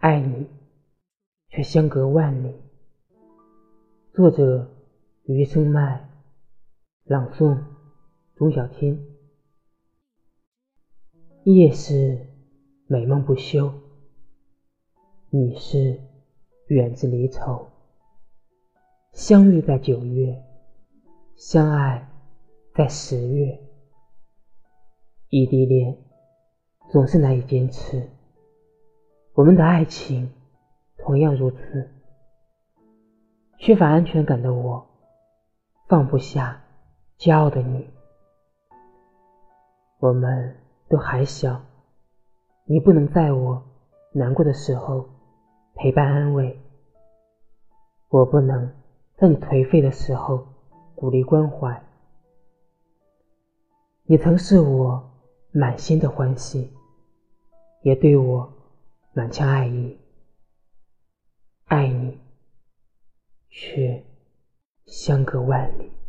爱你，却相隔万里。作者：余生麦，朗诵：钟小天。夜是美梦不休，你是远自离愁。相遇在九月，相爱在十月。异地恋总是难以坚持，我们的爱情同样如此。缺乏安全感的我，放不下骄傲的你。我们都还小，你不能在我难过的时候陪伴安慰，我不能在你颓废的时候鼓励关怀。你曾是我。满心的欢喜，也对我满腔爱意。爱你，却相隔万里。